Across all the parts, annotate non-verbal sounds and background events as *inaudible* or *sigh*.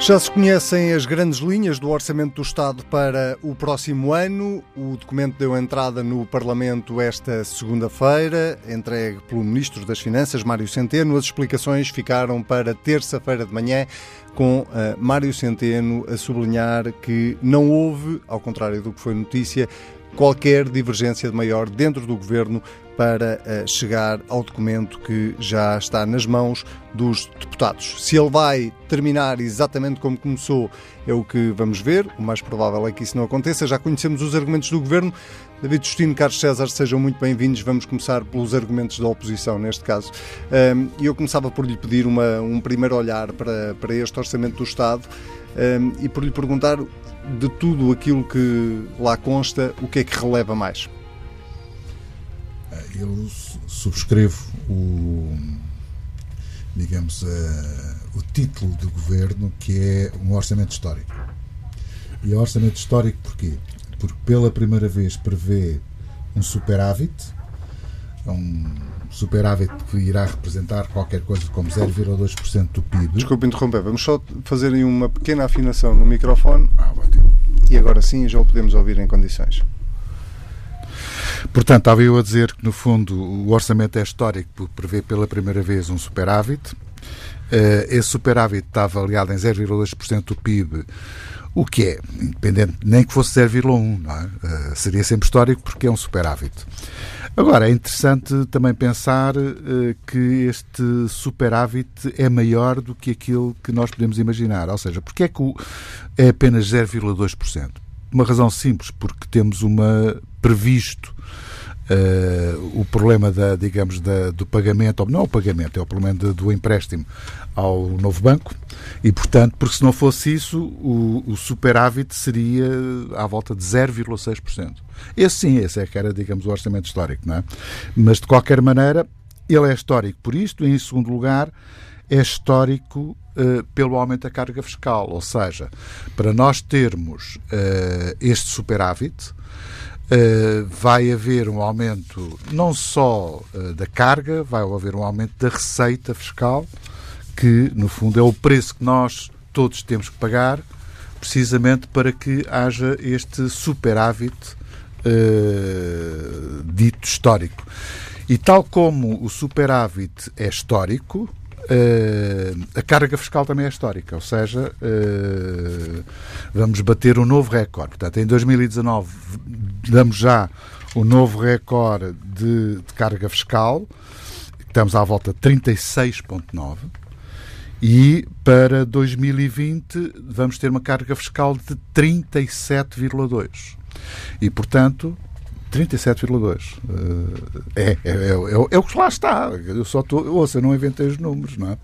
Já se conhecem as grandes linhas do Orçamento do Estado para o próximo ano. O documento deu entrada no Parlamento esta segunda-feira, entregue pelo Ministro das Finanças, Mário Centeno. As explicações ficaram para terça-feira de manhã, com uh, Mário Centeno a sublinhar que não houve, ao contrário do que foi notícia, qualquer divergência de maior dentro do governo para uh, chegar ao documento que já está nas mãos dos deputados. Se ele vai terminar exatamente como começou, é o que vamos ver. O mais provável é que isso não aconteça. Já conhecemos os argumentos do governo. David Justino, Carlos César, sejam muito bem-vindos. Vamos começar pelos argumentos da oposição, neste caso. E eu começava por lhe pedir uma, um primeiro olhar para, para este Orçamento do Estado um, e por lhe perguntar de tudo aquilo que lá consta, o que é que releva mais? Eu subscrevo o, digamos, uh, o título do governo, que é um orçamento histórico. E é um orçamento histórico porquê? Porque pela primeira vez prevê um superávit, um superávit que irá representar qualquer coisa como 0,2% do PIB. Desculpe interromper, vamos só fazer uma pequena afinação no microfone. Ah, ótimo. E agora sim já o podemos ouvir em condições. Portanto, estava eu a dizer que, no fundo, o orçamento é histórico porque prevê pela primeira vez um superávit. Uh, esse superávit está avaliado em 0,2% do PIB, o que é, independente, nem que fosse 0,1%, não é? Uh, seria sempre histórico porque é um superávit. Agora, é interessante também pensar uh, que este superávit é maior do que aquilo que nós podemos imaginar. Ou seja, porque é que o, é apenas 0,2%? Uma razão simples, porque temos uma previsto Uh, o problema da, digamos, da, do pagamento, ou não é o pagamento, é o problema de, do empréstimo ao novo banco e, portanto, porque se não fosse isso, o, o superávit seria à volta de 0,6%. Esse sim, esse é que era, digamos, o orçamento histórico, não é? Mas, de qualquer maneira, ele é histórico por isto, e, em segundo lugar, é histórico uh, pelo aumento da carga fiscal, ou seja, para nós termos uh, este superávit, Uh, vai haver um aumento não só uh, da carga, vai haver um aumento da receita fiscal, que no fundo é o preço que nós todos temos que pagar, precisamente para que haja este superávit uh, dito histórico. E tal como o superávit é histórico, a carga fiscal também é histórica, ou seja, uh, vamos bater um novo recorde. Portanto, em 2019 damos já o novo recorde de, de carga fiscal, estamos à volta de 36,9 e para 2020 vamos ter uma carga fiscal de 37,2. E, portanto, 37,2. Uh, é, é, é, é, é, o que lá está. Eu só estou. Ouça, não inventei os números, não é?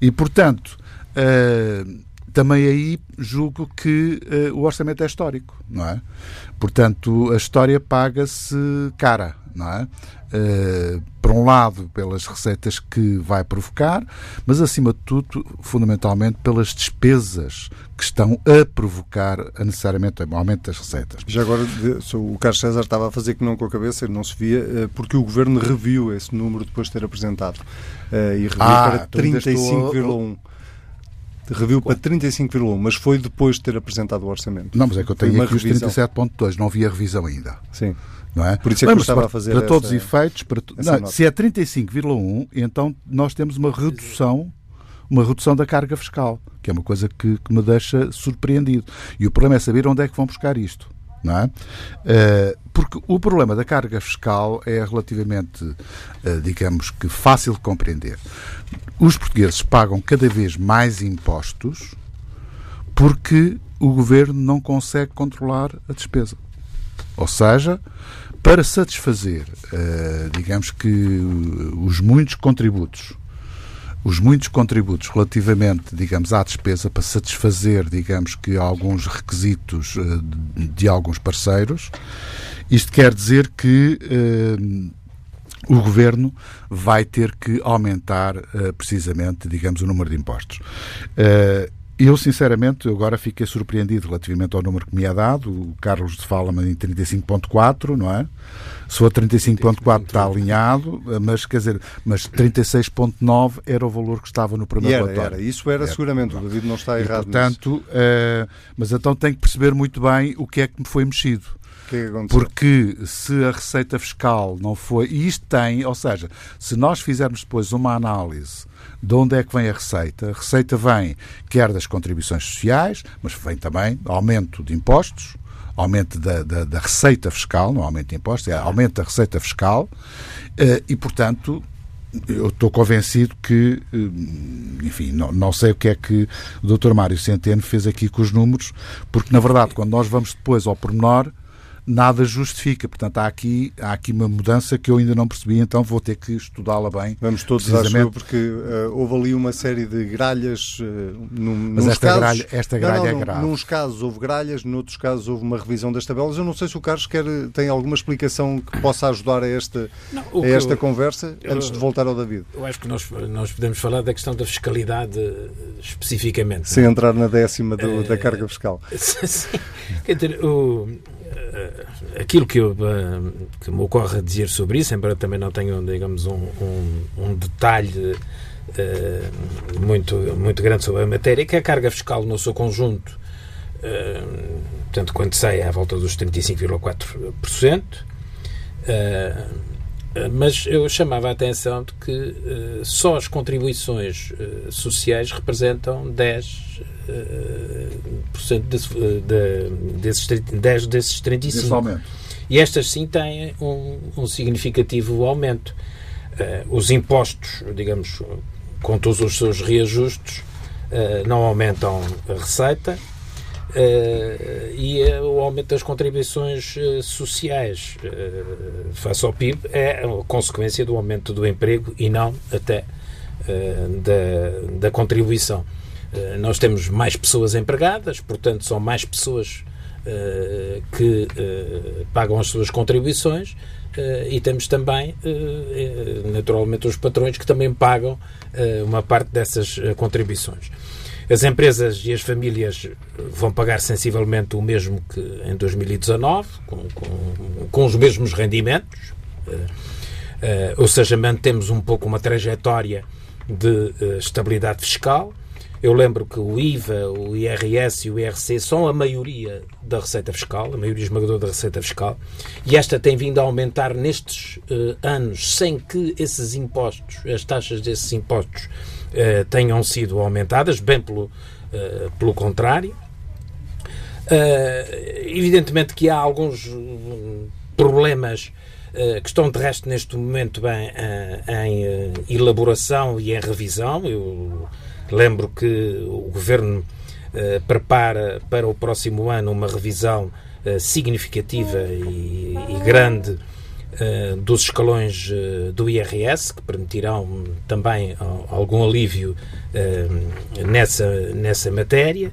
E, portanto, uh, também aí julgo que uh, o orçamento é histórico, não é? Portanto, a história paga-se cara, não é? Uh, por um lado, pelas receitas que vai provocar, mas acima de tudo, fundamentalmente, pelas despesas que estão a provocar a necessariamente o aumento das receitas. Já agora, o Carlos César estava a fazer que não com a cabeça, não se via, eh, porque o Governo reviu esse número depois de ter apresentado e reviu ah, para 35,1. Reviu para 35,1, mas foi depois de ter apresentado o orçamento. Não, mas é que eu tenho aqui revisão. os 37,2, não vi a revisão ainda. Sim. Não é? Por isso é que estava a fazer Para todos os efeitos, para não, se é 35,1, então nós temos uma redução uma redução da carga fiscal, que é uma coisa que, que, me deixa surpreendido. E o problema é saber onde é que vão buscar isto. Não é? Uh, porque o problema da carga fiscal é relativamente, uh, digamos que, fácil de compreender. Os portugueses pagam cada vez mais impostos porque o governo não consegue controlar a despesa. Ou seja, para satisfazer, uh, digamos que, os muitos contributos, os muitos contributos relativamente, digamos, à despesa, para satisfazer, digamos que, alguns requisitos uh, de, de, alguns parceiros, isto quer dizer que. Uh, o governo vai ter que aumentar uh, precisamente, digamos, o número de impostos. Uh, Eu, sinceramente, agora fiquei surpreendido relativamente ao número que me é dado. O Carlos fala-me em 35.4, não é? Se for 35.4 está alinhado, mas quer dizer, mas 36.9 era o valor que estava no primeiro era, relatório. Era. Isso era, era seguramente, o David não está errado e, portanto, uh, mas então tenho que perceber muito bem o que é que me foi mexido. É que Porque se a receita fiscal não foi. E isto tem, ou seja, se nós fizermos depois uma análise de onde é que vem a receita, a receita vem quer das contribuições sociais, mas vem também aumento de impostos, aumento da, da, da receita fiscal, não aumento de impostos, é aumento da receita fiscal, eh, e portanto eu estou convencido que, eh, enfim, não, não, sei o que é que o Dr. Mário Centeno fez aqui com os números, porque na verdade, quando nós vamos depois ao pormenor, nada justifica. Portanto, há aqui, há aqui uma mudança que eu ainda não percebi, então vou ter que estudá-la bem. Vamos todos à porque uh, houve ali uma série de gralhas. Uh, num, Mas esta casos, gralha, esta gralha não, não, é grave. Nos casos houve gralhas, noutros casos houve uma revisão das tabelas. Eu não sei se o Carlos quer, tem alguma explicação que possa ajudar a esta, não, a esta eu, conversa, eu, antes de voltar ao David. Eu acho que nós, nós podemos falar da questão da fiscalidade especificamente. Sem entrar na décima do, da carga fiscal. *laughs* Sim. Quer dizer, o, uh, aquilo que, eu, uh, que me ocorre dizer sobre isso, embora também não tenha, digamos, um, um, um detalhe uh, muito, muito grande sobre a matéria, é que a carga fiscal no seu conjunto, uh, portanto, quando sai é à volta dos 35,4%, mas eu chamava a atenção de que uh, só as contribuições uh, sociais representam 10 uh, desse, de, desses, 10 desses 35. E estas sim têm um, um significativo aumento. os impostos, digamos, com todos os seus reajustes, não aumentam a receita, Uh, e uh, o aumento das contribuições uh, sociais face ao PIB é consequência do aumento do emprego e não até da, da contribuição. nós temos mais pessoas empregadas, portanto, são mais pessoas que pagam as suas contribuições e temos também, naturalmente, os patrões que também pagam uma parte dessas contribuições. As empresas e as famílias vão pagar sensivelmente o mesmo que em 2019, com, com, com os mesmos rendimentos, uh, uh, ou seja, mantemos um pouco uma trajetória de uh, estabilidade fiscal. Eu lembro que o IVA, o IRS e o IRC são a maioria da receita fiscal, a maioria esmagadora da receita fiscal, e esta tem vindo a aumentar nestes anos sem que esses impostos, as taxas desses impostos, uh, tenham sido aumentadas, bem pelo, uh, pelo contrário. Uh, evidentemente que há alguns problemas que estão de resto neste momento bem em elaboração e em revisão. Eu lembro que o Governo prepara para o próximo ano uma revisão significativa e, grande dos escalões uh, do IRS, que permitirão também algum alívio nessa, nessa matéria.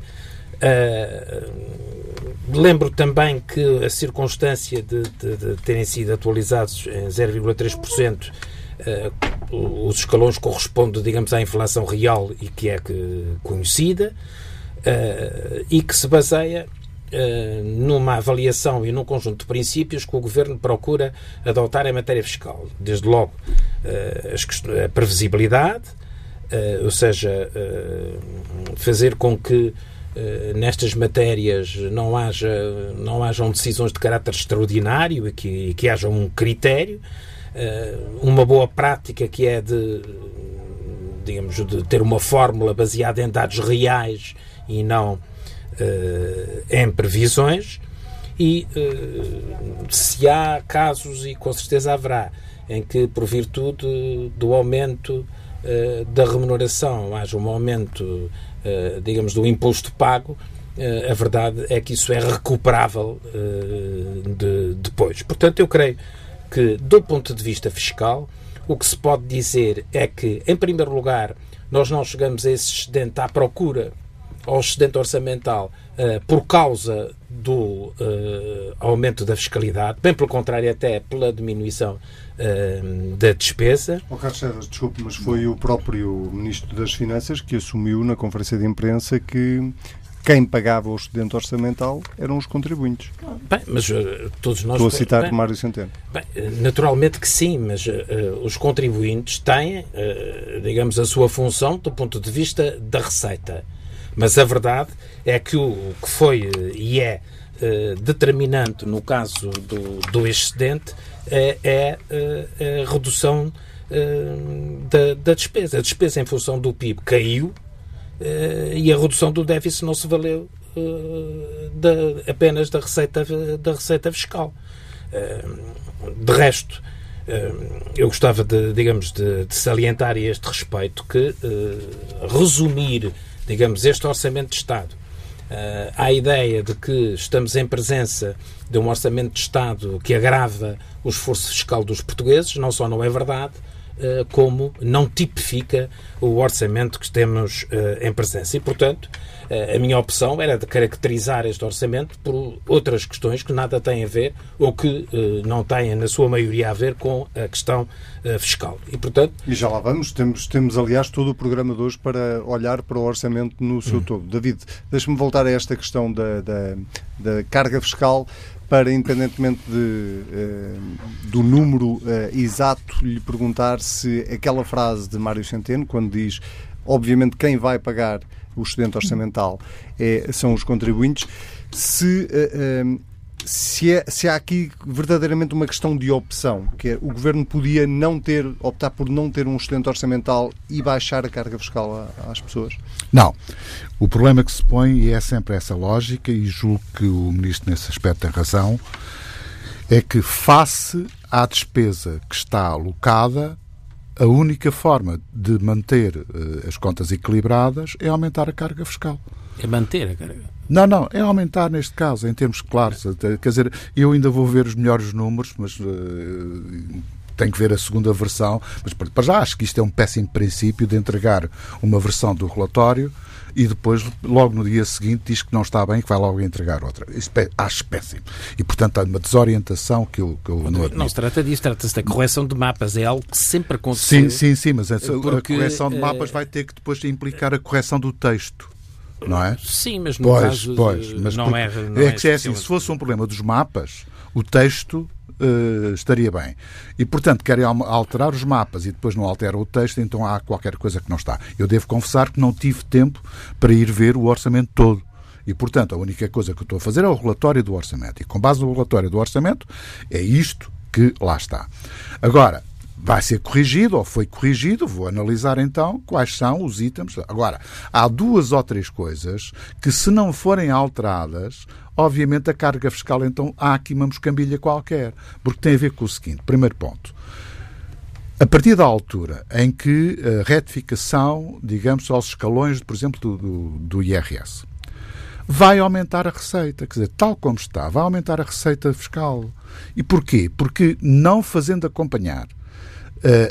lembro também que a circunstância de, de, de terem sido atualizados em 0,3%. Uh, os escalões correspondem, digamos, à inflação real e que é que, conhecida e que se baseia numa avaliação e num conjunto de princípios que o Governo procura adotar em matéria fiscal. Desde logo, uh, a previsibilidade, uh, ou seja, fazer com que nestas matérias não haja não hajam decisões de caráter extraordinário e que, que haja um critério uma boa prática que é de digamos de ter uma fórmula baseada em dados reais e não em previsões e uh, se há casos, e com certeza haverá, em que por virtude do aumento uh, da remuneração haja um aumento, digamos, do imposto pago, a verdade é que isso é recuperável de, depois. Portanto, eu creio que, do ponto de vista fiscal, o que se pode dizer é que, em primeiro lugar, nós não chegamos a esse excedente à procura ao excedente orçamental uh, por causa do uh, aumento da fiscalidade, bem pelo contrário, até pela diminuição uh, da despesa. Oh, Carlos César, desculpe, mas foi o próprio Ministro das Finanças que assumiu na conferência de imprensa que quem pagava o excedente orçamental eram os contribuintes. Bem, mas uh, todos nós... Estou a citar bem, Mário Centeno. Bem, naturalmente que sim, mas uh, os contribuintes têm, uh, digamos, a sua função do ponto de vista da receita. Mas a verdade é que o, que foi e é determinante no caso do, do excedente é, é a redução da, da despesa. A despesa em função do PIB caiu, e a redução do déficit não se valeu da, apenas da receita, da receita fiscal. De resto, eu gostava de, digamos, de, de, salientar a este respeito que resumir, digamos, este orçamento de Estado. À ideia de que estamos em presença de um orçamento de Estado que agrava o esforço fiscal dos portugueses, não só não é verdade, como não tipifica o orçamento que temos eh, em presença. E, portanto, eh, a minha opção era de caracterizar este orçamento por outras questões que nada têm a ver ou que não têm, na sua maioria, a ver com a questão fiscal. E, portanto... E já lá vamos. Temos, temos, aliás, todo o programa de hoje para olhar para o orçamento no seu hum. todo. David, deixe-me voltar a esta questão da, da, da carga fiscal para, independentemente de, uh, do número uh, exato, lhe perguntar se aquela frase de Mário Centeno, quando diz, obviamente, quem vai pagar o excedente orçamental é, são os contribuintes, se uh, se, é, se há aqui verdadeiramente uma questão de opção, que é, o governo podia não ter, optar por não ter um excedente orçamental e baixar a carga fiscal às pessoas? Não. O problema que se põe, e é sempre essa lógica, e julgo que o ministro nesse aspecto tem razão, é que face à despesa que está alocada, a única forma de manter uh, as contas equilibradas é aumentar a carga fiscal. É manter a carga? Não, não, é aumentar neste caso, em termos claros. Quer dizer, eu ainda vou ver os melhores números, mas uh, tenho que ver a segunda versão. Mas para já acho que isto é um péssimo princípio de entregar uma versão do relatório e depois, logo no dia seguinte, diz que não está bem e que vai logo entregar outra. Isso acho péssimo. E, portanto, há uma desorientação que eu, que eu não admito. Não se trata disso, trata-se da correção de mapas. É algo que sempre aconteceu. Sim, sim, sim, mas porque, a correção de mapas uh, vai ter que depois implicar a correção do texto não é? Sim, mas no pois, caso pois, mas não, é, não é, é que é assim, se fosse um problema dos mapas, o texto uh, estaria bem. E, portanto, querem alterar os mapas e depois não alteram o texto, então há qualquer coisa que não está. Eu devo confessar que não tive tempo para ir ver o orçamento todo. E, portanto, a única coisa que eu estou a fazer é o relatório do orçamento. E, com base no relatório do orçamento, é isto que lá está. Agora, vai ser corrigido ou foi corrigido. Vou analisar então quais são os itens. Agora, há duas ou três coisas que, se não forem alteradas, obviamente a carga fiscal, então há aqui uma moscambilha qualquer. Porque tem a ver com o seguinte: primeiro ponto. A partir da altura em que a retificação, digamos, aos escalões, por exemplo, do, do, do IRS, vai aumentar a receita, quer dizer, tal como está, vai aumentar a receita fiscal. E porquê? Porque não fazendo acompanhar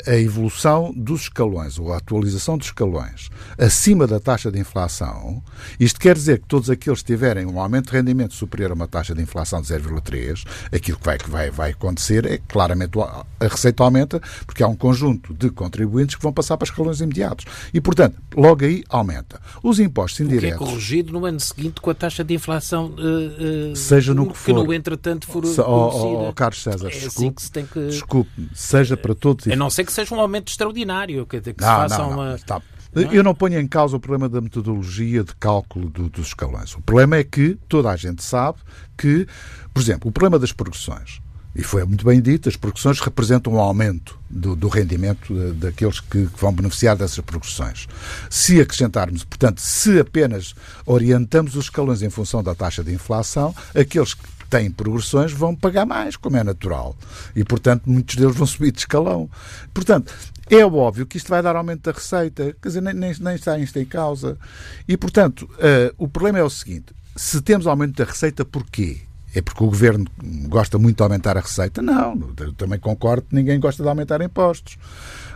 a, evolução dos escalões, ou a atualização dos escalões, acima da taxa de inflação, isto quer dizer que todos aqueles que tiverem um aumento de rendimento superior a uma taxa de inflação de 0,3, aquilo que vai, que vai, vai acontecer é que claramente a receita aumenta, porque há um conjunto de contribuintes que vão passar para escalões imediatos. E, portanto, logo aí aumenta. Os impostos indiretos. O que é corrigido no ano seguinte com a taxa de inflação uh, uh, seja no que for. Que no entretanto for. Se, oh, oh, Carlos César, é desculpe, assim que se tem que... desculpe, seja para todos. Não ser que seja um aumento extraordinário, que, que não, se faça não, uma. Está... Não é? Eu não ponho em causa o problema da metodologia de cálculo do, dos escalões. O problema é que toda a gente sabe que, por exemplo, o problema das progressões, e foi muito bem dito, as progressões representam um aumento do, do rendimento de, daqueles que, que, vão beneficiar dessas progressões. Se acrescentarmos, portanto, se apenas orientamos os escalões em função da taxa de inflação, aqueles que têm progressões vão pagar mais, como é natural. E, portanto, muitos deles vão *laughs* subir de escalão. Portanto, é óbvio que isto vai dar aumento da receita, quer dizer, nem, nem, está isto em causa. E, portanto, uh, o problema é o seguinte: se temos aumento da receita, porquê? É porque o governo gosta muito de aumentar a receita? Não, eu também concordo que ninguém gosta de aumentar impostos.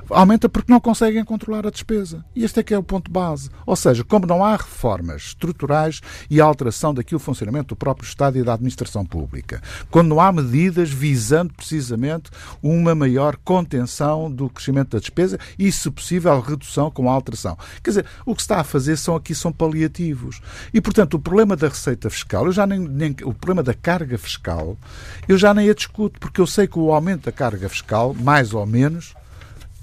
Aumenta porque não conseguem controlar a despesa. E este é que é o ponto base. Ou seja, como não há reformas estruturais e alteração daquilo funcionamento do próprio Estado e da administração pública, quando não há medidas visando precisamente uma maior contenção do crescimento da despesa e, se possível, redução com a alteração. Quer dizer, o que se está a fazer são aqui são paliativos. E, portanto, o problema da receita fiscal, eu já nem, nem o problema da carga fiscal, eu já nem a discuto, porque eu sei que o aumento da carga fiscal, mais ou menos,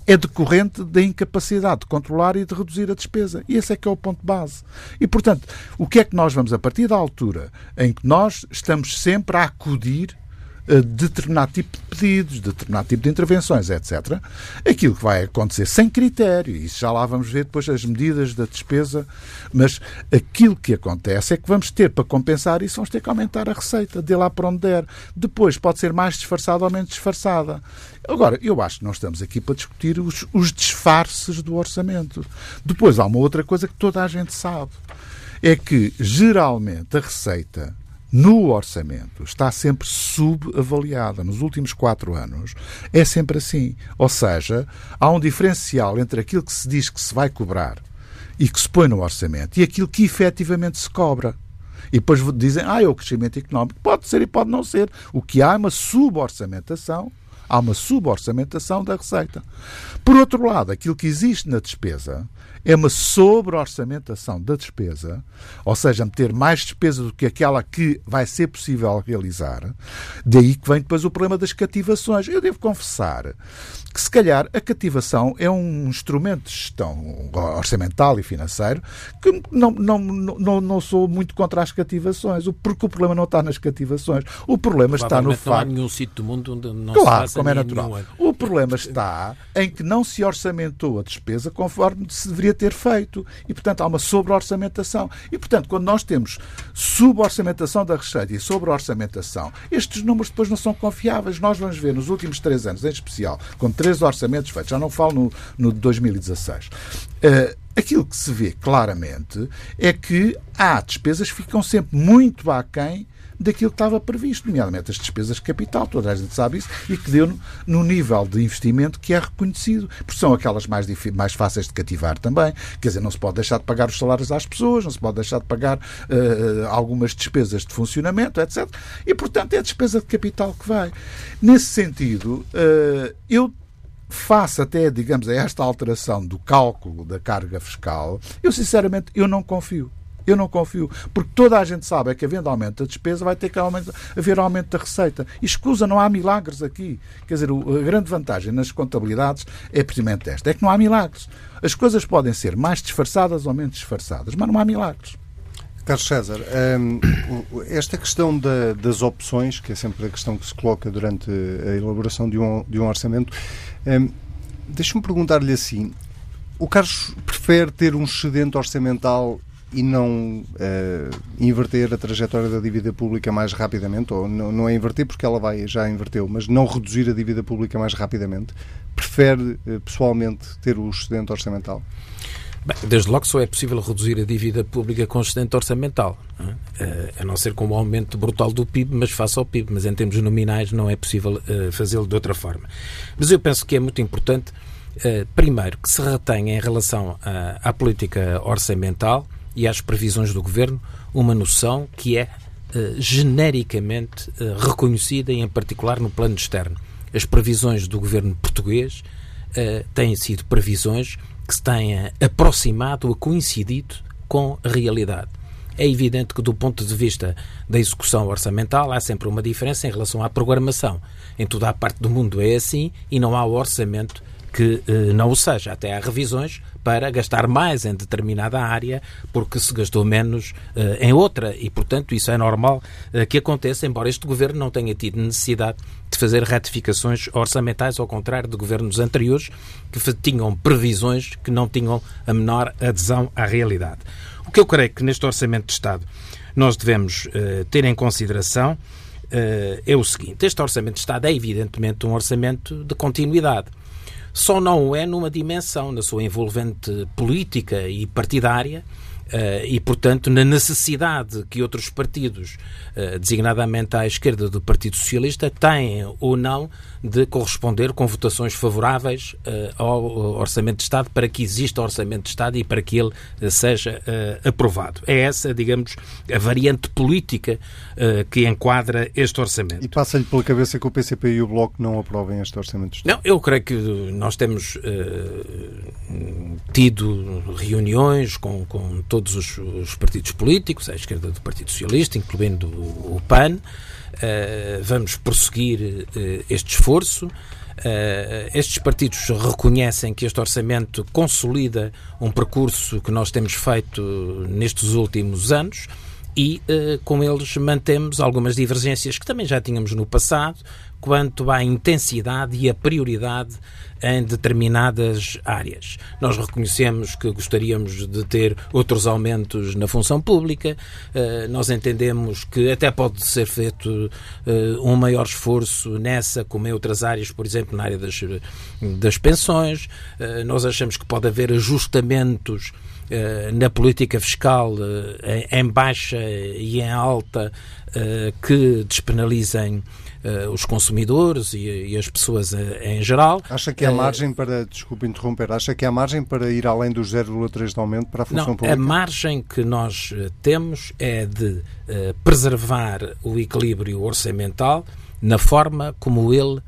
é decorrente da incapacidade de controlar e de reduzir a despesa. E esse é que é o ponto base. E, portanto, o que é que nós vamos, a partir da altura em que nós estamos sempre a acudir determinado tipo de pedidos, determinado tipo de intervenções, etc. Aquilo que vai acontecer sem critério, isso já lá vamos ver depois as medidas da despesa, mas aquilo que acontece é que vamos ter para compensar isso, vamos ter que aumentar a receita, de lá para onde der. Depois pode ser mais disfarçada ou menos disfarçada. Agora, eu acho que nós estamos aqui para discutir os, os disfarces do orçamento. Depois há uma outra coisa que toda a gente sabe. É que, geralmente, a receita no orçamento está sempre subavaliada. Nos últimos quatro anos é sempre assim. Ou seja, há um diferencial entre aquilo que se diz que se vai cobrar e que se põe no orçamento e aquilo que efetivamente se cobra. E depois dizem, ah, é o crescimento económico. Pode ser e pode não ser. O que há é uma suborçamentação há uma suborçamentação da receita. Por outro lado, aquilo que existe na despesa é uma sobre-orçamentação da despesa, ou seja, meter mais despesa do que aquela que vai ser possível realizar. Daí que vem depois o problema das cativações. Eu devo confessar que, se calhar, a cativação é um instrumento de gestão orçamental e financeiro que não, não, não, não sou muito contra as cativações, porque o problema não está nas cativações. O problema está no facto. Não há nenhum sítio do mundo onde não claro, se como é natural. O problema está em que não se orçamentou a despesa conforme se deveria ter feito. E, portanto, há uma sobre-orçamentação. E, portanto, quando nós temos suborçamentação da receita e sobre-orçamentação, estes números depois não são confiáveis. Nós vamos ver nos últimos três anos, em especial, com três orçamentos feitos, já não falo no, no de 2016. Uh, aquilo que se vê claramente é que há despesas que ficam sempre muito aquém daquilo que estava previsto, nomeadamente as despesas de capital, toda a gente sabe isso, e que deu no, no nível de investimento que é reconhecido, porque são aquelas mais, mais fáceis de cativar também. Quer dizer, não se pode deixar de pagar os salários às pessoas, não se pode deixar de pagar uh, algumas despesas de funcionamento, etc. E, portanto, é a despesa de capital que vai. Nesse sentido, uh, eu face até, digamos, a esta alteração do cálculo da carga fiscal, eu sinceramente eu não confio. Eu não confio, porque toda a gente sabe é que havendo aumento da despesa vai ter que haver aumento da receita. Escusa, não há milagres aqui. Quer dizer, a grande vantagem nas contabilidades é precisamente esta, é que não há milagres. As coisas podem ser mais disfarçadas ou menos disfarçadas, mas não há milagres. Carlos César, hum, esta questão da, das opções, que é sempre a questão que se coloca durante a elaboração de um, de um orçamento, hum, deixa-me perguntar-lhe assim: o Carlos prefere ter um excedente orçamental e não uh, inverter a trajetória da dívida pública mais rapidamente, ou não, não é inverter porque ela vai, já inverteu, mas não reduzir a dívida pública mais rapidamente, prefere uh, pessoalmente ter o excedente orçamental? Bem, desde logo só é possível reduzir a dívida pública com excedente orçamental, é? a não ser com o um aumento brutal do PIB, mas face ao PIB, mas em termos nominais não é possível fazê-lo de outra forma. Mas eu penso que é muito importante, primeiro, que se retenha em relação à política orçamental e às previsões do governo uma noção que é uh, genericamente uh, reconhecida, e em particular no plano externo. As previsões do governo português uh, têm sido previsões que se têm aproximado ou coincidido com a realidade. É evidente que, do ponto de vista da execução orçamental, há sempre uma diferença em relação à programação. Em toda a parte do mundo é assim e não há orçamento que eh, não o seja. Até há revisões para gastar mais em determinada área porque se gastou menos uh, em outra e, portanto, isso é normal uh, que aconteça, embora este governo não tenha tido necessidade de fazer ratificações orçamentais, ao contrário de governos anteriores que tinham previsões que não tinham a menor adesão à realidade. O que eu creio que neste Orçamento de Estado nós devemos uh, ter em consideração é o seguinte: este Orçamento de Estado é evidentemente um orçamento de continuidade só não é numa dimensão, na sua envolvente política e partidária, Uh, e, portanto, na necessidade que outros partidos, uh, designadamente à esquerda do Partido Socialista, têm ou não de corresponder com votações favoráveis uh, ao Orçamento de Estado para que exista Orçamento de Estado e para que ele seja aprovado. É essa, digamos, a variante política que enquadra este Orçamento. E passa-lhe pela cabeça que o PCP e o Bloco não aprovem este Orçamento de Estado? Não, eu creio que nós temos tido reuniões com, com todos os, os, partidos políticos, à esquerda do Partido Socialista, incluindo o, o PAN. Uh, vamos prosseguir uh, este esforço. Uh, estes partidos reconhecem que este orçamento consolida um percurso que nós temos feito nestes últimos anos e uh, com eles mantemos algumas divergências que também já tínhamos no passado quanto à intensidade e a prioridade em determinadas áreas. Nós reconhecemos que gostaríamos de ter outros aumentos na função pública, uh, nós entendemos que até pode ser feito uh, um maior esforço nessa, como em outras áreas, por exemplo, na área das, das pensões, nós achamos que pode haver ajustamentos eh, na política fiscal eh, em baixa e em alta eh, que despenalizem os consumidores e, as pessoas em geral. Acha que há margem para, desculpe interromper, acha que há margem para ir além dos 0,3 de aumento para a função Não, pública? A margem que nós temos é de preservar o equilíbrio orçamental na forma como ele uh,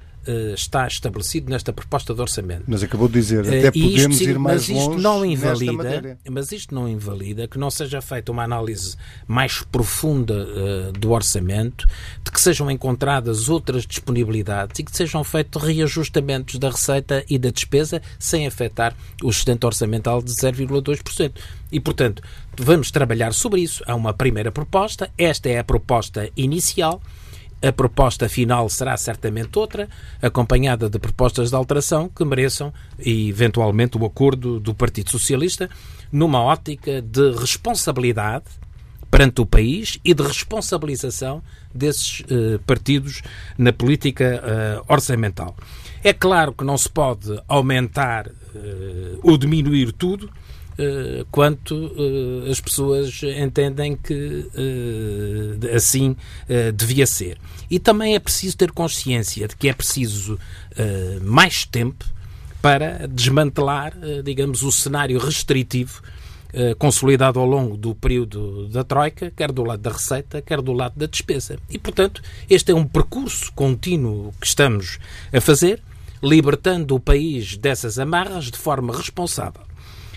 está estabelecido nesta proposta de orçamento. Mas acabou de dizer, até uh, podemos isto, ir mais mas isto longe não invalida, Mas isto não invalida que não seja feita uma análise mais profunda uh, do orçamento, de que sejam encontradas outras disponibilidades e que sejam feitos reajustamentos da receita e da despesa sem afetar o excedente orçamental de 0,2%. E, portanto, vamos trabalhar sobre isso. Há uma primeira proposta, esta é a proposta inicial. A proposta final será certamente outra, acompanhada de propostas de alteração que mereçam, eventualmente, o acordo do Partido Socialista, numa ótica de responsabilidade perante o país e de responsabilização desses uh, partidos na política uh, orçamental. É claro que não se pode aumentar uh, ou diminuir tudo, quanto uh, as pessoas entendem que uh, assim devia ser. E também é preciso ter consciência de que é preciso mais tempo para desmantelar, digamos, o cenário restritivo consolidado ao longo do período da Troika, quer do lado da receita, quer do lado da despesa. E, portanto, este é um percurso contínuo que estamos a fazer, libertando o país dessas amarras de forma responsável.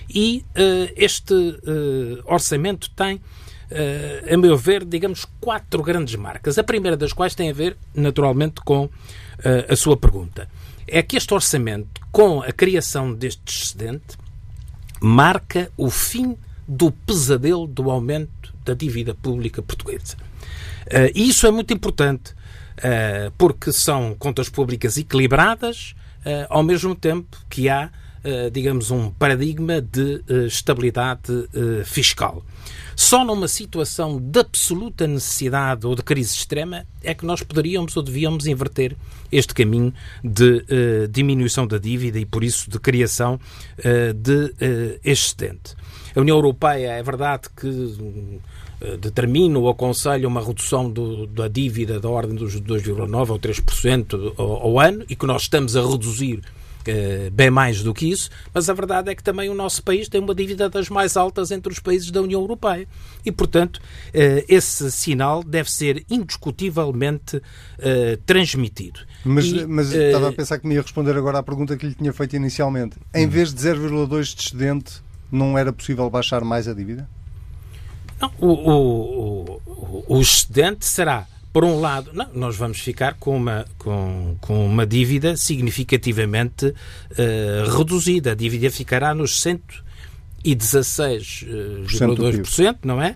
E uh, este uh, orçamento tem, uh, a meu ver, digamos, quatro grandes marcas. A primeira das quais tem a ver, naturalmente, com a sua pergunta. É que este orçamento, com a criação deste excedente, marca o fim do pesadelo do aumento da dívida pública portuguesa. E isso é muito importante, porque são contas públicas equilibradas, ao mesmo tempo que há digamos, um paradigma de eh, estabilidade eh, fiscal. Só numa situação de absoluta necessidade ou de crise extrema é que nós poderíamos ou devíamos inverter este caminho de uh, diminuição da dívida e, por isso, de criação uh, de uh, excedente. A União Europeia é verdade que determina ou aconselha uma redução do, da dívida da ordem dos 2,9% ou 3% ao, ao ano e que nós estamos a reduzir eh, bem mais do que isso, mas a verdade é que também o nosso país tem uma dívida das mais altas entre os países da União Europeia. E, portanto, eh, esse sinal deve ser indiscutivelmente eh, transmitido. Mas, e, mas estava a pensar que me ia responder agora à pergunta que lhe tinha feito inicialmente. Em hum. vez de 0,2 de excedente, não era possível baixar mais a dívida? Não, o, o, o, o excedente será por um lado, não, nós vamos ficar com uma, com, com uma dívida significativamente uh, reduzida. A dívida ficará nos 116,2%, uh, não é?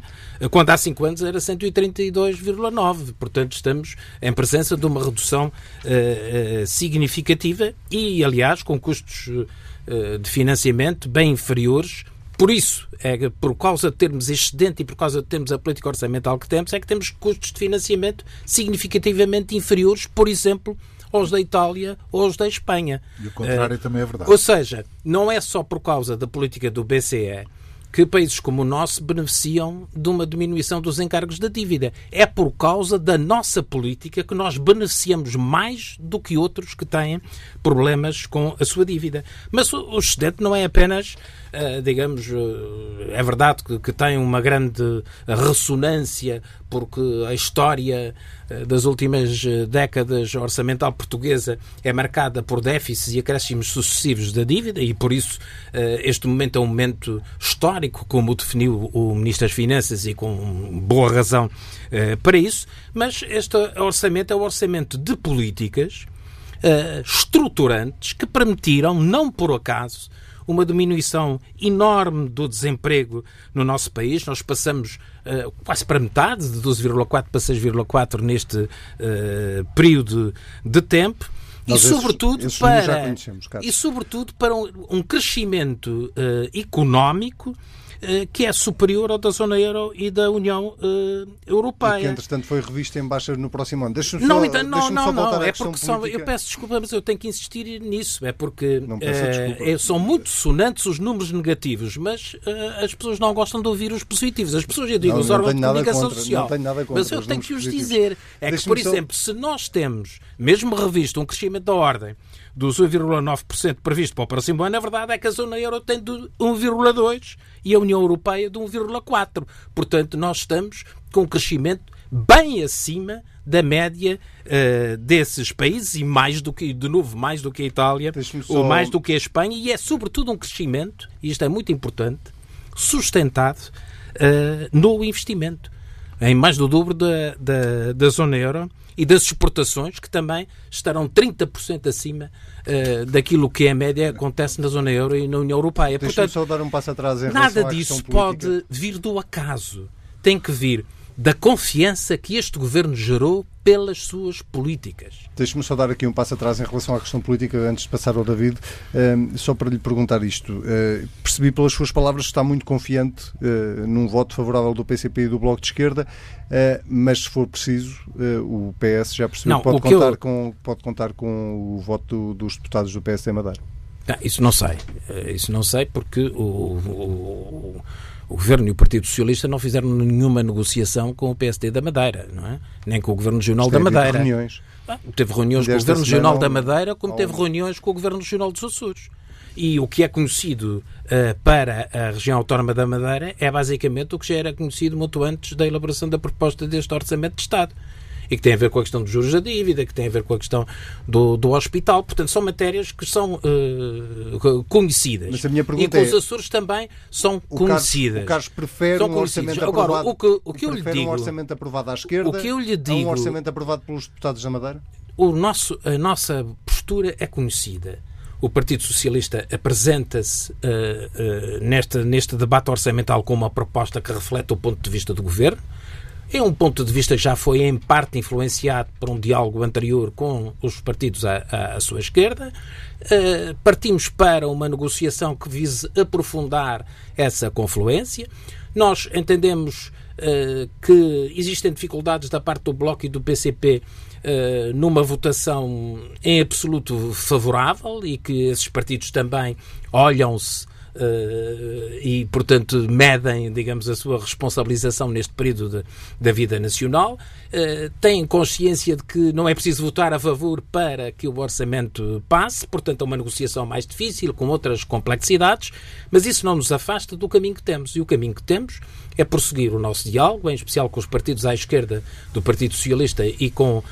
Quando há 5 anos era 132,9%. Portanto, estamos em presença de uma redução uh, significativa e, aliás, com custos de financiamento bem inferiores por isso, é por causa de termos excedente e por causa de termos a política orçamental que temos, é que temos custos de financiamento significativamente inferiores, por exemplo, aos da Itália ou aos da Espanha. E o contrário uh, também é verdade. Ou seja, não é só por causa da política do BCE que países como o nosso beneficiam de uma diminuição dos encargos da dívida. É por causa da nossa política que nós beneficiamos mais do que outros que têm problemas com a sua dívida. Mas o excedente não é apenas digamos, eh, é verdade que, que tem uma grande ressonância porque a história eh, das últimas décadas orçamental portuguesa é marcada por déficits e acréscimos sucessivos da dívida e por isso este momento é um momento histórico, como definiu o Ministro das Finanças e com boa razão para isso, mas este orçamento é o orçamento de políticas estruturantes que permitiram, não por acaso, uma diminuição enorme do desemprego no nosso país. Nós passamos uh, quase para metade, de 12,4 para 6,4 neste uh, período de tempo. E sobretudo, esses, esses para, e sobretudo para um, um crescimento uh, económico que é superior ao da zona euro e da União uh, Europeia. E que, entretanto, foi revisto em baixa no próximo ano. Deixa-me não, só, então, não, não, não, é porque só, eu peço desculpa, mas eu tenho que insistir nisso. É porque uh, são muito sonantes os números negativos, mas uh, as pessoas não gostam de ouvir os positivos. As pessoas, eu digo, não, os órgãos de comunicação contra, social. mas eu tenho que os dizer. É que, por exemplo, só... se nós temos, mesmo revisto, um crescimento da ordem dos 1,9% previsto para o próximo ano, a verdade é que a zona euro tem de 1,2% e a União Europeia de 1,4%. Portanto, nós estamos com um crescimento bem acima da média uh, desses países e mais do que, de novo, mais do que a Itália só... ou mais do que a Espanha e é sobretudo um crescimento, e isto é muito importante, sustentado uh, no investimento, em mais do dobro da, da, da zona euro e das exportações, que também estarão 30% acima uh, daquilo que é a média acontece na zona euro e na União Europeia. Portanto, só dar um passo atrás em nada disso pode vir do acaso. Tem que vir da confiança que este governo gerou pelas suas políticas. Deixe-me só dar aqui um passo atrás em relação à questão política, antes de passar ao David, uh, só para lhe perguntar isto. Uh, percebi pelas suas palavras que está muito confiante uh, num voto favorável do PCP e do Bloco de Esquerda, mas se for preciso, o PS já percebeu que, pode contar eu... com, pode contar com o voto dos deputados do PSD Madeira. Não, isso não sei. Isso não sei porque o, o o Governo e o Partido Socialista não fizeram nenhuma negociação com o PSD da Madeira, não é? Nem com o Governo Regional da Madeira. reuniões. Ah, teve reuniões com o Governo Regional da Madeira, como teve reuniões com o Governo Regional dos Açores. E o que é conhecido uh, para a região autónoma da Madeira é basicamente o que já era conhecido muito antes da elaboração da proposta deste Orçamento de Estado e que tem a ver com a questão dos juros da dívida, que tem a ver com a questão do, do hospital. Portanto, são matérias que são uh, conhecidas. Mas a minha pergunta e com os Açores também são o conhecidas. o Carlos prefere são um orçamento Agora, aprovado, o que, o que eu lhe digo, um orçamento aprovado à esquerda o que eu lhe digo, um orçamento aprovado pelos deputados da Madeira? O nosso, a nossa postura é conhecida. O Partido Socialista apresenta-se uh, uh, neste, neste debate orçamental com uma proposta que reflete o ponto de vista do governo é um ponto de vista que já foi em parte influenciado por um diálogo anterior com os partidos à, à, à sua esquerda. Uh, partimos para uma negociação que vise aprofundar essa confluência. Nós entendemos uh, que existem dificuldades da parte do Bloco e do PCP eh, numa votação em absoluto favorável e que esses partidos também olham-se e, portanto, medem, digamos, a sua responsabilização neste período de, da vida nacional, uh, têm consciência de que não é preciso votar a favor para que o orçamento passe, portanto, é uma negociação mais difícil, com outras complexidades, mas isso não nos afasta do caminho que temos. E o caminho que temos é prosseguir o nosso diálogo, em especial com os partidos à esquerda do Partido Socialista e com uh,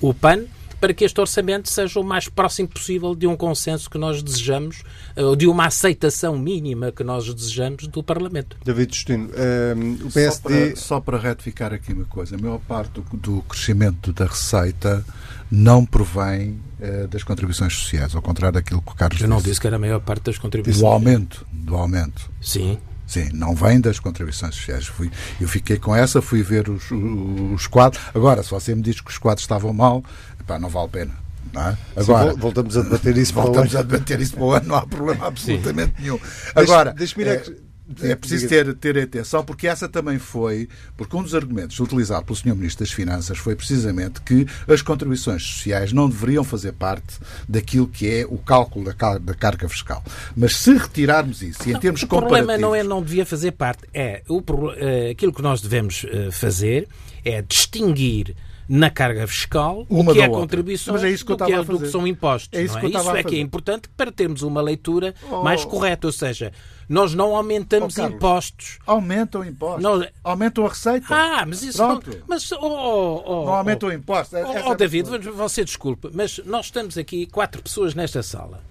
o PAN, para que este orçamento seja o mais próximo possível de um consenso que nós desejamos, eh, ou de uma aceitação mínima que nós desejamos do Parlamento. David Justino, um, ehm, o PSD... Só para, só para, retificar aqui uma coisa, a maior parte do, do crescimento da receita não provém uh, das contribuições sociais, ao contrário daquilo que o Carlos Eu não disse, disse que era a maior parte das contribuições. Do aumento, do aumento. Sim. Sim, não vem das contribuições sociais. Fui, eu fiquei com essa, fui ver os, os quadros. Agora, se você me diz que os quadros estavam mal, pá, não vale a pena. É? Agora, Sim, voltamos a debater isso voltamos a debater isso para o ano, não há problema absolutamente Sim. nenhum. Agora, deixa, deixa é, preciso ter, ter atenção, porque essa também foi, porque um dos argumentos utilizado pelo Sr. Ministro das Finanças foi precisamente que as contribuições sociais não deveriam fazer parte daquilo que é o cálculo da, car da carga fiscal. Mas se retirarmos isso, e em termos o comparativos... O problema não é não devia fazer parte, é o, uh, aquilo que nós devemos uh, fazer é distinguir na carga fiscal uma o que é outra. contribuição Mas é isso que, eu do, que é, do que são impostos. É isso, não que é? eu isso é que é importante para termos uma leitura oh. mais correta, ou seja, nós não aumentamos oh, Carlos, impostos. Aumentam impostos. Nós... Aumentam a receita. Ah, mas isso Pronto. não. Mas, oh, oh, oh, não aumentam impostos. Oh, oh David, você desculpe, mas nós estamos aqui quatro pessoas nesta sala.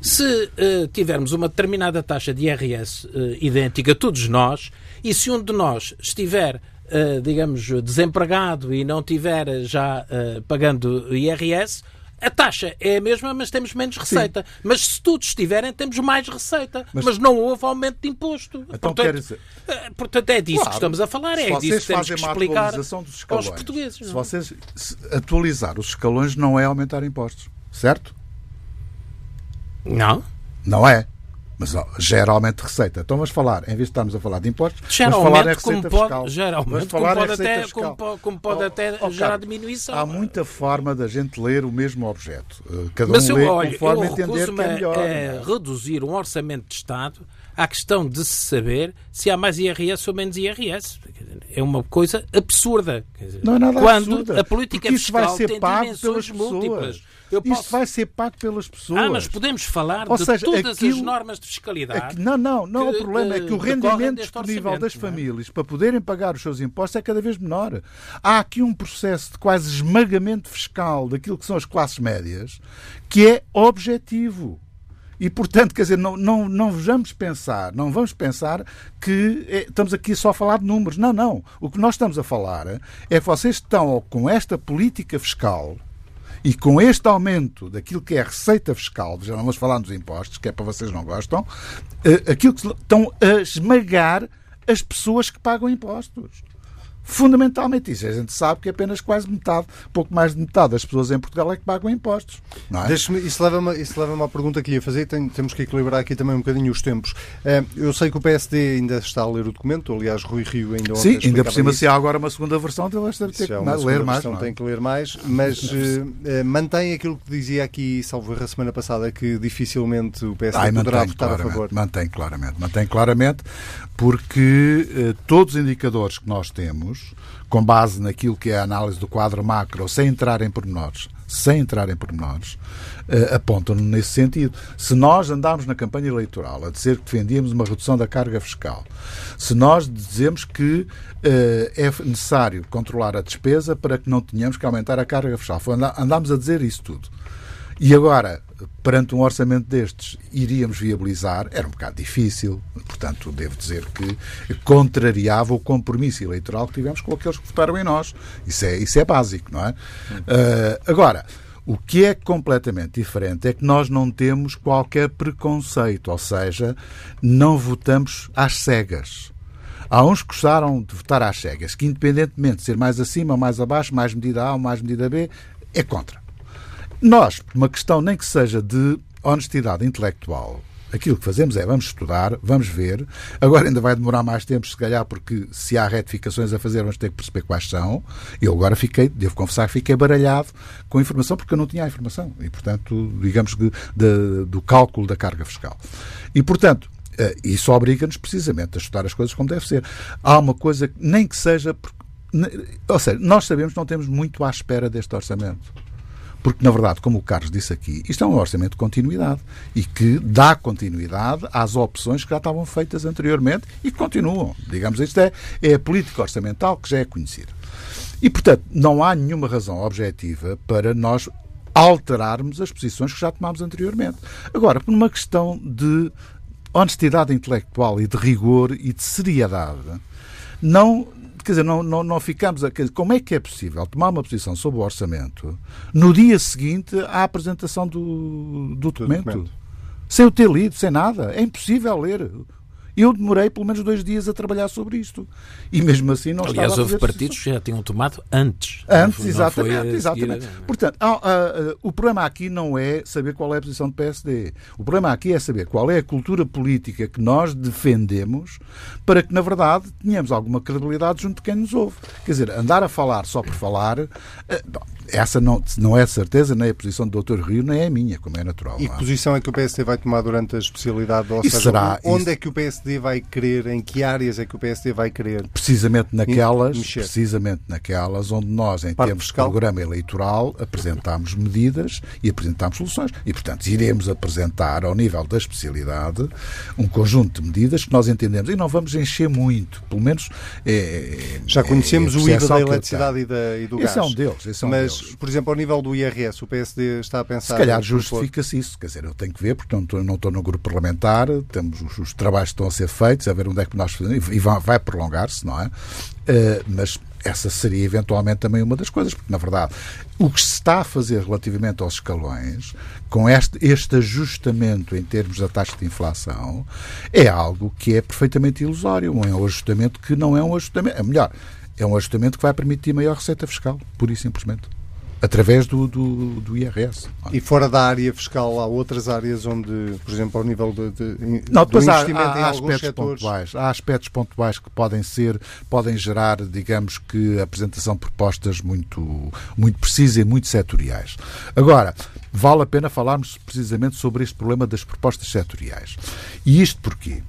Se uh, tivermos uma determinada taxa de IRS uh, idêntica, todos nós, e se um de nós estiver digamos, desempregado e não tiver já uh, pagando IRS, a taxa é a mesma, mas temos menos receita. Sim. Mas se todos estiverem, temos mais receita. Mas, mas não houve aumento de imposto. Então portanto, dizer... portanto, é disso claro, que estamos a falar. É disso que temos que explicar aos portugueses. Se vocês se atualizar os escalões, não é aumentar impostos. Certo? Não. Não é. Mas ó, geralmente receita. Então vamos falar, em vez de estarmos a falar de impostos, geralmente, vamos falar em receita como fiscal. Pode, geralmente, vamos falar como pode até, fiscal. Como, como pode oh, até oh, gerar cara, diminuição. Há muita forma da gente ler o mesmo objeto. Cada Mas um eu, lê olha, conforme eu entender que é melhor. É reduzir um orçamento de Estado à questão de se saber se há mais IRS ou menos IRS. É uma coisa absurda. Dizer, não é nada quando absurda, a política isso fiscal vai ser tem pago pelas múltiplas. Pessoas. Eu posso... Isto vai ser pago pelas pessoas. Ah, mas podemos falar Ou de seja, todas aquilo... as normas de fiscalidade. É não, não, não. Que, o problema é que o rendimento disponível das é? famílias para poderem pagar os seus impostos é cada vez menor. Há aqui um processo de quase esmagamento fiscal daquilo que são as classes médias que é objetivo. E, portanto, quer dizer, não, não, não vamos pensar, não vamos pensar que é, estamos aqui só a falar de números. Não, não. O que nós estamos a falar é que vocês estão com esta política fiscal e com este aumento daquilo que é a receita fiscal, já não vamos falar dos impostos, que é para vocês não gostam, aquilo que estão a esmagar as pessoas que pagam impostos fundamentalmente isso. A gente sabe que apenas quase metade, pouco mais de metade das pessoas em Portugal é que pagam impostos. Não é? Isso leva-me leva à pergunta que ia fazer. Tem, temos que equilibrar aqui também um bocadinho os tempos. Eh, eu sei que o PSD ainda está a ler o documento, aliás, Rui Rio ainda Sim, ainda por cima, isso. se há agora uma segunda versão, ele vai ter que é ler mais. Versão, é? Tem que ler mais, mas uh, mantém aquilo que dizia aqui, salvo a semana passada, que dificilmente o PSD Ai, poderá votar a favor. Mantém claramente, mantém claramente, porque uh, todos os indicadores que nós temos, com base naquilo que é a análise do quadro macro, sem entrar em pormenores, sem entrar em pormenores, uh, apontam-no nesse sentido. Se nós andarmos na campanha eleitoral a dizer que defendíamos uma redução da carga fiscal, se nós dizemos que uh, é necessário controlar a despesa para que não tenhamos que aumentar a carga fiscal, andámos a dizer isso tudo. E agora, perante um orçamento destes, iríamos viabilizar, era um bocado difícil, portanto, devo dizer que contrariava o compromisso eleitoral que tivemos com aqueles que votaram em nós. Isso é, isso é básico, não é? Uh, agora. O que é completamente diferente é que nós não temos qualquer preconceito, ou seja, não votamos às cegas. Há uns que gostaram de votar às cegas, que independentemente de ser mais acima mais abaixo, mais medida A ou mais medida B, é contra. Nós, uma questão nem que seja de honestidade intelectual, aquilo que fazemos é vamos estudar, vamos ver. Agora ainda vai demorar mais tempo, se calhar, porque se há retificações a fazer, vamos ter que perceber quais são. Eu agora fiquei, devo confessar, fiquei baralhado com a informação porque eu não tinha a informação. E, portanto, digamos que de, do cálculo da carga fiscal. E, portanto, eh, isso obriga-nos precisamente a estudar as coisas como deve ser. Há uma coisa, nem que seja. Ou seja, nós sabemos que não temos muito à espera deste orçamento. Porque, na verdade, como o Carlos disse aqui, isto é um orçamento de continuidade e que dá continuidade às opções que já estavam feitas anteriormente e que continuam. Digamos, isto é, é a política orçamental que já é conhecida. E, portanto, não há nenhuma razão objetiva para nós alterarmos as posições que já tomámos anteriormente. Agora, por uma questão de honestidade intelectual e de rigor e de seriedade, não quer dizer, não, não, não ficamos a. Como é que é possível tomar uma posição sobre o orçamento no dia seguinte à apresentação do, do documento? documento. Sem o ter lido, sem nada. É impossível ler. Eu demorei pelo menos dois dias a trabalhar sobre isto. E mesmo assim não Aliás, estava houve partidos que já tinham tomado antes. Antes, exatamente. exatamente. Seguir... Portanto, ah, ah, o problema aqui não é saber qual é a posição do PSD. O problema aqui é saber qual é a cultura política que nós defendemos para que, na verdade, tenhamos alguma credibilidade junto de quem nos ouve. Quer dizer, andar a falar só por falar, eh, bom, essa não, não é certeza nem a posição do Dr. Rio, nem é a minha, como é natural. E que é? posição é que o PSD vai tomar durante a especialidade? Ou seja, será, onde isso... é que o PSD vai querer, em que áreas é que o PSD vai querer? Precisamente naquelas, precisamente naquelas onde nós, em Parte termos fiscal? de programa eleitoral, apresentámos medidas e apresentámos soluções. E, portanto, iremos apresentar, ao nível da especialidade, um conjunto de medidas que nós entendemos. E não vamos encher muito, pelo menos. É, Já conhecemos é o IVA da eletricidade e, da, e do esse gás. É um deles, esse é um Mas, deles. Por exemplo, ao nível do IRS, o PSD está a pensar. Se calhar justifica-se isso. Quer dizer, eu tenho que ver, porque não estou, não estou no grupo parlamentar, temos os, os, trabalhos que estão a ser feitos, a ver onde é que nós fazemos, e vai, vai prolongar-se, não é? Uh, mas essa seria eventualmente também uma das coisas, porque na verdade o que se está a fazer relativamente aos escalões, com este, este ajustamento em termos da taxa de inflação, é algo que é perfeitamente ilusório, é um ajustamento que não é um ajustamento, é melhor, é um ajustamento que vai permitir maior receita fiscal, pura e simplesmente através do, do, do, IRS. E fora da área fiscal, há outras áreas onde, por exemplo, ao nível de, de não, depois há, há, há aspectos setores... pontuais, há aspectos pontuais que podem ser, podem gerar, digamos que, apresentação de propostas muito, muito precisas e muito setoriais. Agora, vale a pena falarmos precisamente sobre este problema das propostas setoriais. E isto porquê?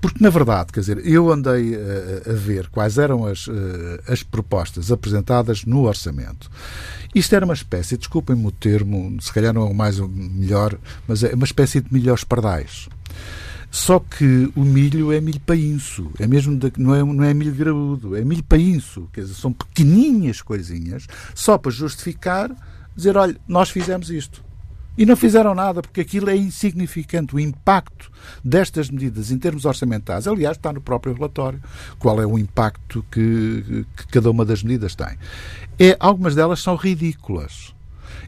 Porque, na verdade, quer dizer, eu andei a, a ver quais eram as, eh, as propostas apresentadas no orçamento. Isto era uma espécie, desculpem-me o termo, se calhar não é o mais o melhor, mas é uma espécie de milhos pardais. Só que o milho é milho painço, é mesmo de, não, é, não é milho graúdo, é milho painço, quer dizer, são pequeninhas coisinhas, só para justificar, dizer, olha, nós fizemos isto. E não fizeram nada, porque aquilo é insignificante. O impacto destas medidas em termos orçamentais, aliás, está no próprio relatório, qual é o impacto que, que cada uma das medidas tem. É, algumas delas são ridículas.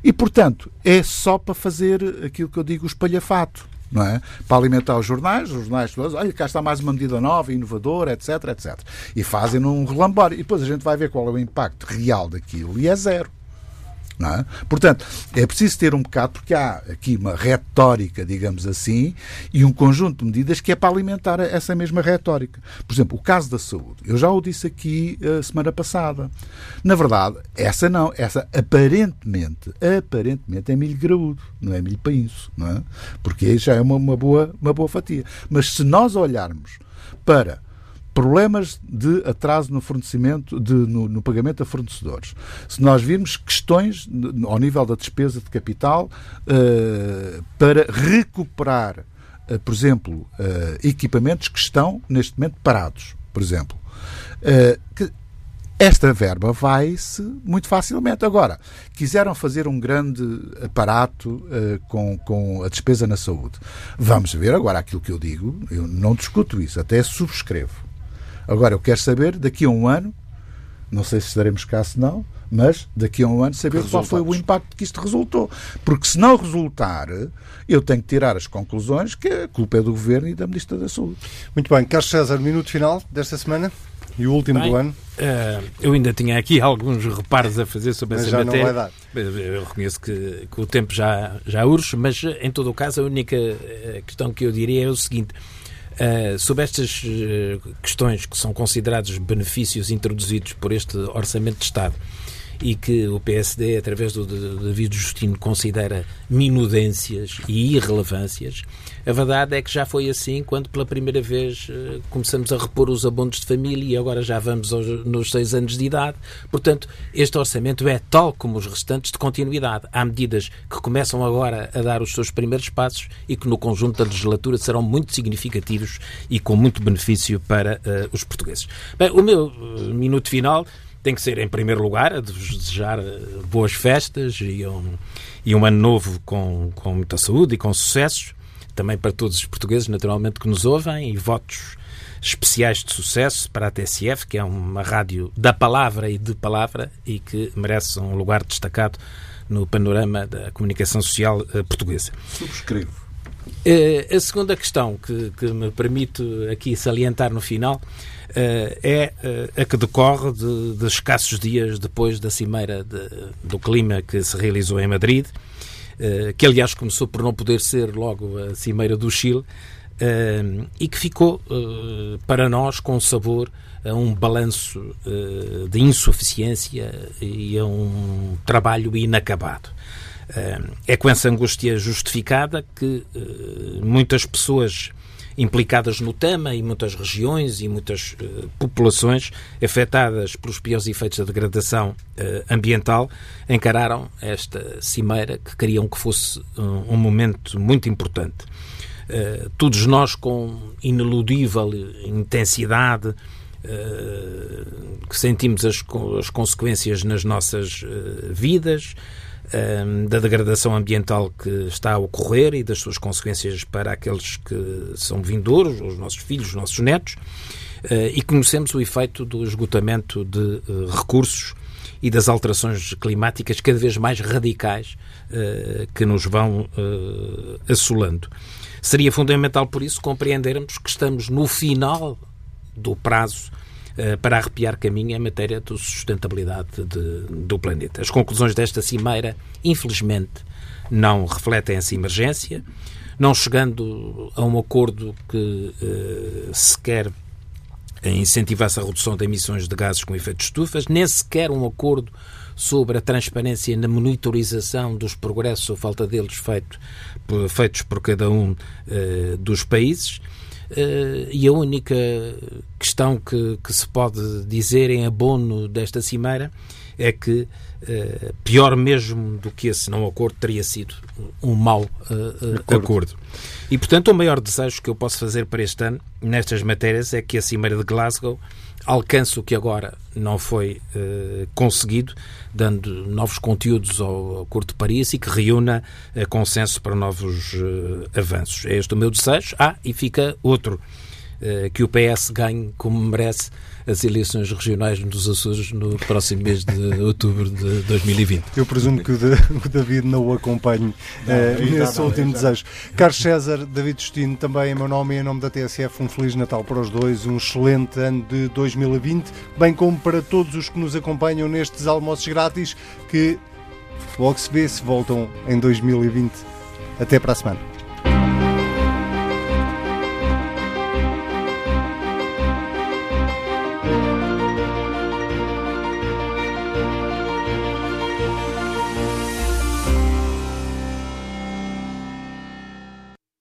E, portanto, é só para fazer aquilo que eu digo, o espalhafato. Não é? Para alimentar os jornais, os jornais todos, olha, cá está mais uma medida nova, inovadora, etc, etc. E fazem um relambório. E depois a gente vai ver qual é o impacto real daquilo e é zero. É? Portanto, é preciso ter um bocado, porque há aqui uma retórica, digamos assim, e um conjunto de medidas que é para alimentar essa mesma retórica. Por exemplo, o caso da saúde. Eu já o disse aqui a uh, semana passada. Na verdade, essa não, essa aparentemente, aparentemente é milho graúdo, não é milho painço, não é? Porque já é uma, uma, boa, uma boa fatia. Mas se nós olharmos para problemas de atraso no fornecimento, de, no, no, pagamento a fornecedores. Se nós virmos questões ao nível da despesa de capital uh, para recuperar, uh, por exemplo, uh, equipamentos que estão neste momento parados, por exemplo. Que, esta verba vai-se muito facilmente. Agora, quiseram fazer um grande aparato com, com a despesa na saúde. Vamos ver agora aquilo que eu digo, eu não discuto isso, até subscrevo Agora, eu quero saber, daqui a um ano, não sei se estaremos cá se não, mas daqui a um ano saber qual foi o impacto que isto resultou. Porque se não resultar, eu tenho que tirar as conclusões que a culpa é do Governo e da Ministra da Saúde. Muito bem. Carlos César, minuto final desta semana e o último bem, do ano. Uh, eu ainda tinha aqui alguns reparos a fazer sobre mas essa já matéria. Não vai dar. Eu reconheço que, que o tempo já, já urge, mas em todo o caso a única eh, questão que eu diria é o seguinte Uh, sobre estas uh, questões que são considerados benefícios introduzidos por este Orçamento de Estado e que o PSD, através do David Justino, considera minudências e irrelevâncias, a verdade é que já foi assim quando pela primeira vez eh, começamos a repor os abondos de família e agora já vamos aos, nos seis anos de idade. Portanto, este orçamento é tal como os restantes de continuidade. Há medidas que começam agora a dar os seus primeiros passos e que no conjunto da legislatura serão muito significativos e com muito benefício para uh, os portugueses. Bem, o meu uh, minuto final tem que ser, em primeiro lugar, a desejar boas festas e um, e um ano novo com, com muita saúde e com sucessos também para todos os portugueses, naturalmente, que nos ouvem, e votos especiais de sucesso para a TSF, que é uma rádio da palavra e de palavra e que merece um lugar destacado no panorama da comunicação social uh, portuguesa. Subscrevo. Uh, a segunda questão que, que, me permito aqui salientar no final é uh, a que decorre de, de, escassos dias depois da Cimeira de, do Clima que se realizou em Madrid, que aliás começou por não poder ser logo a Cimeira do Chile, e que ficou para nós com sabor a um balanço de insuficiência e a um trabalho inacabado. É com essa angústia justificada que eh, muitas pessoas implicadas no tema e muitas regiões e muitas uh, populações afetadas pelos piores efeitos da degradação uh, ambiental encararam esta cimeira que queriam que fosse um, um momento muito importante. Uh, todos nós com ineludível intensidade sentimos as, as, consequências nas nossas vidas, Ehm, da degradação ambiental que está a ocorrer e das suas consequências para aqueles que são vindouros, os nossos filhos, os nossos netos, eh, e conhecemos o efeito do esgotamento de eh, recursos e das alterações climáticas cada vez mais radicais eh, que nos vão assolando. Seria fundamental, por isso, compreendermos que estamos no final do prazo para arrepiar caminho em matéria de sustentabilidade de, do planeta. As conclusões desta cimeira, infelizmente, não refletem essa emergência, não chegando a um acordo que uh, se quer incentivasse a redução de emissões de gases com efeito de estufas, nem sequer um acordo sobre a transparência na monitorização dos progressos ou falta deles feito, feitos por cada um uh, dos países. Uh, e a única questão que, que, se pode dizer em abono desta cimeira é que uh, pior mesmo do que esse não acordo teria sido um mau uh, acordo. acordo. E, portanto, o maior desejo que eu posso fazer para este ano nestas matérias é que a Cimeira de Glasgow alcance o que agora não foi uh, conseguido, dando novos conteúdos ao Acordo de Paris e que reúna uh, consenso para novos uh, avanços. É este o meu desejo. Ah, e fica outro, que o PS ganhe como merece as eleições regionais nos Açores no próximo mês de *laughs* outubro de 2020. Eu presumo que o, David não o acompanhe não, uh, nesse não, último desejo. Carlos César, David Justino, também em meu nome e em nome da TSF, um Feliz Natal para os dois, um excelente ano de 2020, bem como para todos os que nos acompanham nestes almoços grátis que logo se vê se voltam em 2020. Até para a semana.